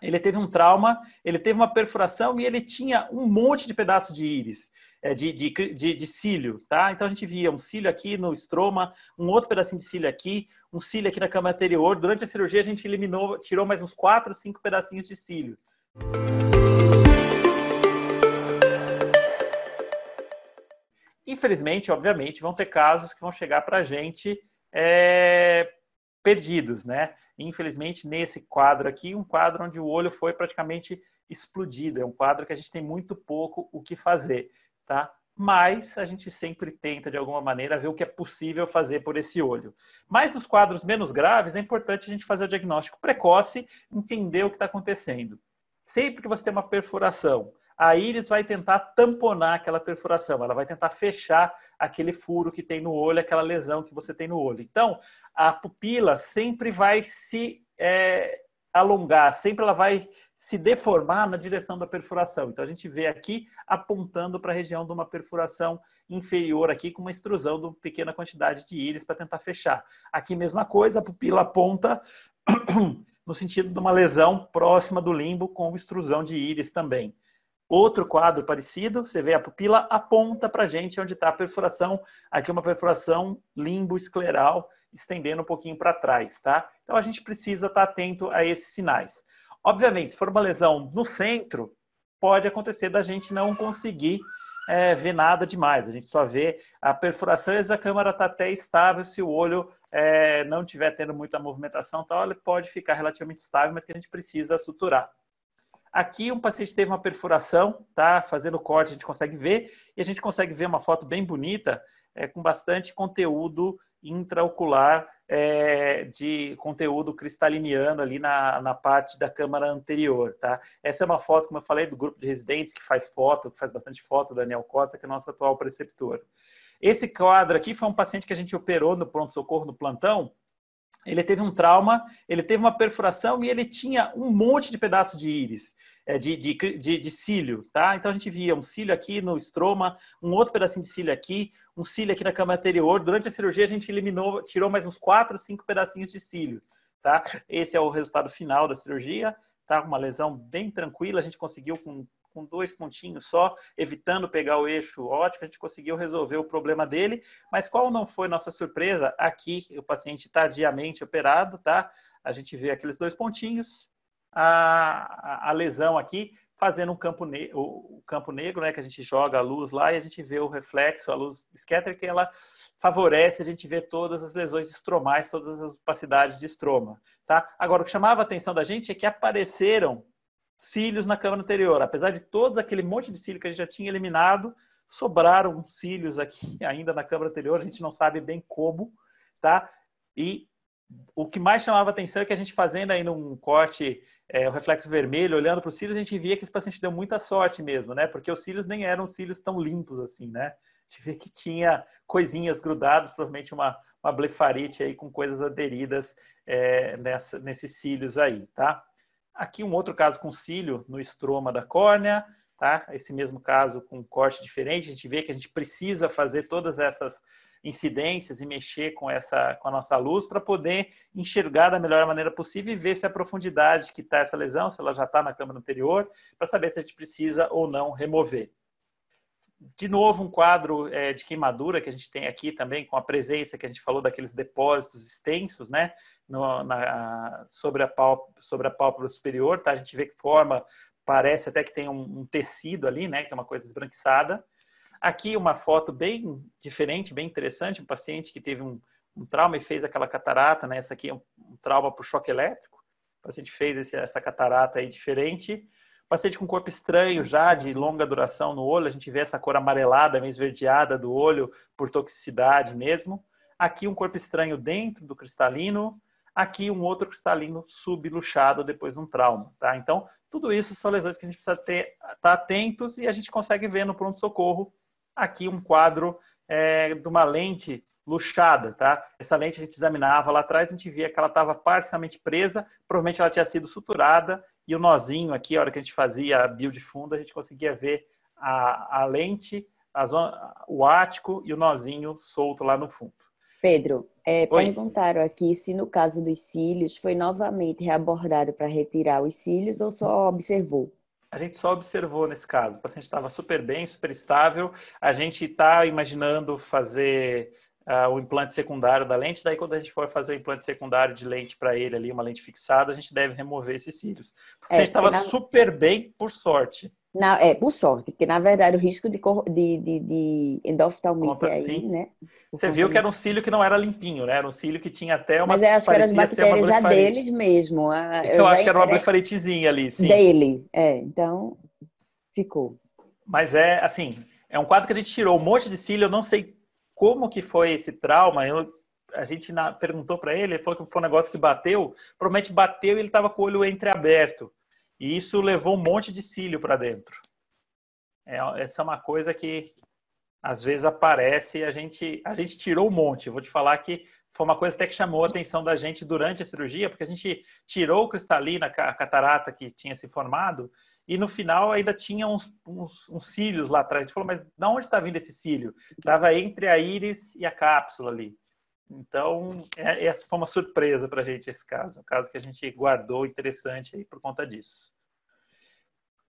ele teve um trauma, ele teve uma perfuração e ele tinha um monte de pedaço de íris, é, de, de, de, de, cílio, tá? Então a gente via um cílio aqui no estroma, um outro pedacinho de cílio aqui, um cílio aqui na cama anterior. Durante a cirurgia a gente eliminou, tirou mais uns quatro, cinco pedacinhos de cílio. Infelizmente, obviamente, vão ter casos que vão chegar para a gente é, perdidos, né? Infelizmente, nesse quadro aqui, um quadro onde o olho foi praticamente explodido, é um quadro que a gente tem muito pouco o que fazer, tá? Mas a gente sempre tenta, de alguma maneira, ver o que é possível fazer por esse olho. Mas nos quadros menos graves, é importante a gente fazer o diagnóstico precoce, entender o que está acontecendo. Sempre que você tem uma perfuração, a íris vai tentar tamponar aquela perfuração, ela vai tentar fechar aquele furo que tem no olho, aquela lesão que você tem no olho. Então, a pupila sempre vai se é, alongar, sempre ela vai se deformar na direção da perfuração. Então, a gente vê aqui apontando para a região de uma perfuração inferior aqui com uma extrusão de uma pequena quantidade de íris para tentar fechar. Aqui, mesma coisa, a pupila aponta no sentido de uma lesão próxima do limbo com extrusão de íris também. Outro quadro parecido, você vê a pupila aponta para a gente onde está a perfuração. Aqui uma perfuração limbo-escleral, estendendo um pouquinho para trás, tá? Então a gente precisa estar tá atento a esses sinais. Obviamente, se for uma lesão no centro, pode acontecer da gente não conseguir é, ver nada demais. A gente só vê a perfuração e a câmera está até estável. Se o olho é, não estiver tendo muita movimentação, tal, ele pode ficar relativamente estável, mas que a gente precisa suturar. Aqui um paciente teve uma perfuração, tá? Fazendo corte a gente consegue ver e a gente consegue ver uma foto bem bonita é, com bastante conteúdo intraocular é, de conteúdo cristaliniano ali na, na parte da câmara anterior, tá? Essa é uma foto, como eu falei, do grupo de residentes que faz foto, que faz bastante foto, Daniel Costa, que é nosso atual preceptor. Esse quadro aqui foi um paciente que a gente operou no pronto-socorro, no plantão, ele teve um trauma, ele teve uma perfuração e ele tinha um monte de pedaço de íris, é, de, de, de, de, cílio, tá? Então a gente via um cílio aqui no estroma, um outro pedacinho de cílio aqui, um cílio aqui na cama anterior. Durante a cirurgia a gente eliminou, tirou mais uns quatro, cinco pedacinhos de cílio, tá? Esse é o resultado final da cirurgia, tá? Uma lesão bem tranquila, a gente conseguiu com com dois pontinhos só, evitando pegar o eixo óptico, a gente conseguiu resolver o problema dele. Mas qual não foi nossa surpresa? Aqui, o paciente tardiamente operado, tá? A gente vê aqueles dois pontinhos, a, a, lesão aqui fazendo um campo, ne o campo negro, né, que a gente joga a luz lá e a gente vê o reflexo, a luz scatter, que ela favorece a gente ver todas as lesões estromais, todas as opacidades de estroma, tá? Agora, o que chamava a atenção da gente é que apareceram cílios na câmara anterior. Apesar de todo aquele monte de cílio que a gente já tinha eliminado, sobraram cílios aqui ainda na câmara anterior, a gente não sabe bem como, tá? E o que mais chamava atenção é que a gente fazendo aí num corte, é, o reflexo vermelho, olhando para os cílios, a gente via que esse paciente deu muita sorte mesmo, né? Porque os cílios nem eram cílios tão limpos assim, né? A gente que tinha coisinhas grudadas, provavelmente uma, uma blefarite aí com coisas aderidas é, nessa, nesses cílios aí, tá? Aqui um outro caso com cílio no estroma da córnea, tá? Esse mesmo caso com corte diferente, a gente vê que a gente precisa fazer todas essas incidências e mexer com essa com a nossa luz para poder enxergar da melhor maneira possível e ver se a profundidade que está essa lesão, se ela já está na câmara anterior, para saber se a gente precisa ou não remover de novo, um quadro é, de queimadura que a gente tem aqui também, com a presença que a gente falou daqueles depósitos extensos, né, no, na, sobre, a pálpebra, sobre a pálpebra superior, tá? A gente vê que forma, parece até que tem um, um tecido ali, né, que é uma coisa esbranquiçada. Aqui uma foto bem diferente, bem interessante, um paciente que teve um, um trauma e fez aquela catarata, né, essa aqui é um, um trauma por choque elétrico. O paciente fez esse, essa catarata aí diferente Paciente com corpo estranho já, de longa duração no olho, a gente vê essa cor amarelada, meio esverdeada do olho, por toxicidade mesmo. Aqui um corpo estranho dentro do cristalino, aqui um outro cristalino subluxado depois de um trauma, tá? Então, tudo isso são lesões que a gente precisa ter, estar tá atentos e a gente consegue ver no pronto-socorro aqui um quadro é, de uma lente luxada, tá? Essa lente a gente examinava lá atrás, a gente via que ela estava parcialmente presa, provavelmente ela tinha sido suturada e o nozinho aqui, a hora que a gente fazia a build fundo, a gente conseguia ver a, a lente, a zona, o ático e o nozinho solto lá no fundo. Pedro, é, perguntaram aqui se no caso dos cílios foi novamente reabordado para retirar os cílios ou só observou? A gente só observou nesse caso. O paciente estava super bem, super estável. A gente está imaginando fazer uh, o implante secundário da lente. Daí, quando a gente for fazer o implante secundário de lente para ele ali, uma lente fixada, a gente deve remover esses cílios. O paciente estava é, na... super bem, por sorte. Na, é, por sorte, porque na verdade o risco de, de, de, de endoftalmite aí, sim. né? Você viu que era um cílio que não era limpinho, né? Era um cílio que tinha até uma. Mas eu acho que era as bactérias já deles mesmo. eu, eu acho que era uma blefaritezinha ali, sim. Dele, é. Então, ficou. Mas é, assim, é um quadro que a gente tirou um monte de cílio, eu não sei como que foi esse trauma. Eu, a gente na, perguntou para ele, ele falou que foi um negócio que bateu, provavelmente bateu e ele estava com o olho entreaberto. E isso levou um monte de cílio para dentro. É, essa é uma coisa que às vezes aparece e a gente, a gente tirou um monte. Eu vou te falar que foi uma coisa até que chamou a atenção da gente durante a cirurgia, porque a gente tirou o cristalina, a catarata que tinha se formado, e no final ainda tinha uns, uns, uns cílios lá atrás. A gente falou, mas de onde está vindo esse cílio? Estava entre a íris e a cápsula ali. Então, é, essa foi uma surpresa para a gente esse caso, um caso que a gente guardou interessante aí por conta disso.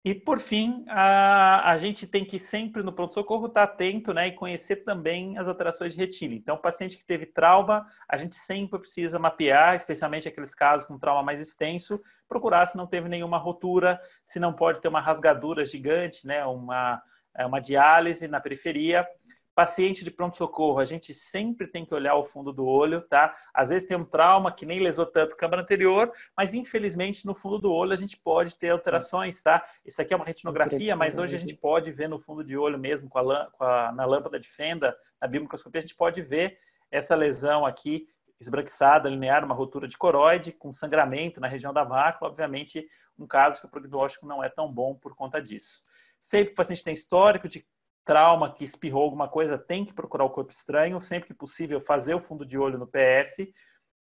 E, por fim, a, a gente tem que sempre no pronto-socorro estar tá atento né, e conhecer também as alterações de retina. Então, o paciente que teve trauma, a gente sempre precisa mapear, especialmente aqueles casos com trauma mais extenso, procurar se não teve nenhuma rotura, se não pode ter uma rasgadura gigante, né, uma, é, uma diálise na periferia. Paciente de pronto-socorro, a gente sempre tem que olhar o fundo do olho, tá? Às vezes tem um trauma que nem lesou tanto câmara anterior, mas infelizmente no fundo do olho a gente pode ter alterações, tá? Isso aqui é uma retinografia, mas hoje a gente pode ver no fundo de olho mesmo, com a, com a na lâmpada de fenda, na biomicroscopia, a gente pode ver essa lesão aqui esbranquiçada, linear, uma rotura de coroide, com sangramento na região da mácula, obviamente um caso que o prognóstico não é tão bom por conta disso. Sempre que o paciente tem histórico de trauma que espirrou alguma coisa, tem que procurar o corpo estranho, sempre que possível fazer o fundo de olho no PS.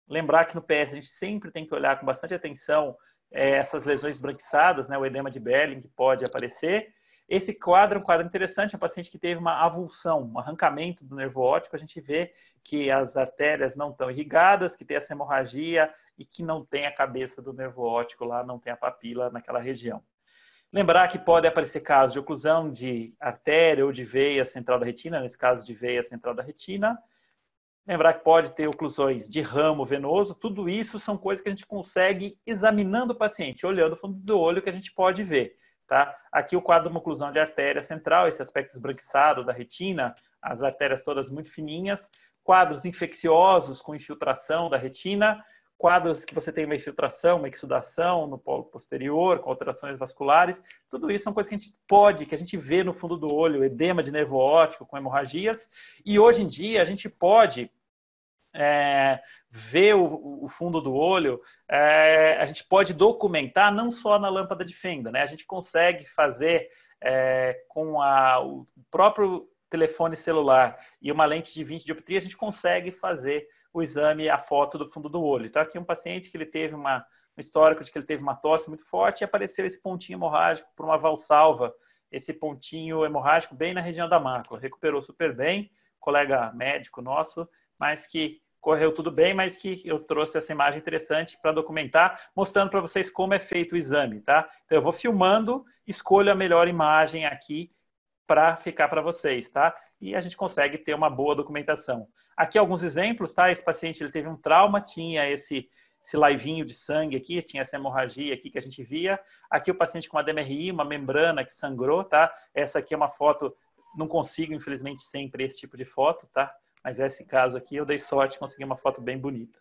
Lembrar que no PS a gente sempre tem que olhar com bastante atenção é, essas lesões branquiçadas, né, o edema de Belling que pode aparecer. Esse quadro é um quadro interessante, é um paciente que teve uma avulsão, um arrancamento do nervo óptico, a gente vê que as artérias não estão irrigadas, que tem essa hemorragia e que não tem a cabeça do nervo óptico lá, não tem a papila naquela região. Lembrar que pode aparecer casos de oclusão de artéria ou de veia central da retina, nesse caso de veia central da retina. Lembrar que pode ter oclusões de ramo venoso. Tudo isso são coisas que a gente consegue examinando o paciente, olhando o fundo do olho que a gente pode ver. Tá? Aqui o quadro de uma oclusão de artéria central, esse aspecto esbranquiçado da retina, as artérias todas muito fininhas, quadros infecciosos com infiltração da retina, quadros que você tem uma infiltração, uma exudação no polo posterior, com alterações vasculares, tudo isso são coisas que a gente pode, que a gente vê no fundo do olho, edema de nervo óptico com hemorragias, e hoje em dia a gente pode é, ver o, o, fundo do olho, é, a gente pode documentar não só na lâmpada de fenda, né? A gente consegue fazer é, com a, o próprio telefone celular e uma lente de 20 dioptria, a gente consegue fazer o exame, a foto do fundo do olho. Então, aqui um paciente que ele teve uma, um histórico de que ele teve uma tosse muito forte e apareceu esse pontinho hemorrágico por uma valsalva, esse pontinho hemorrágico bem na região da mácula. Recuperou super bem, colega médico nosso, mas que correu tudo bem, mas que eu trouxe essa imagem interessante para documentar, mostrando para vocês como é feito o exame, tá? Então, eu vou filmando, escolho a melhor imagem aqui para ficar para vocês, tá? E a gente consegue ter uma boa documentação. Aqui alguns exemplos, tá? Esse paciente ele teve um trauma, tinha esse esse laivinho de sangue aqui, tinha essa hemorragia aqui que a gente via. Aqui o paciente com uma DMRI, uma membrana que sangrou, tá? Essa aqui é uma foto, não consigo, infelizmente, sempre esse tipo de foto, tá? Mas esse caso aqui eu dei sorte, consegui uma foto bem bonita.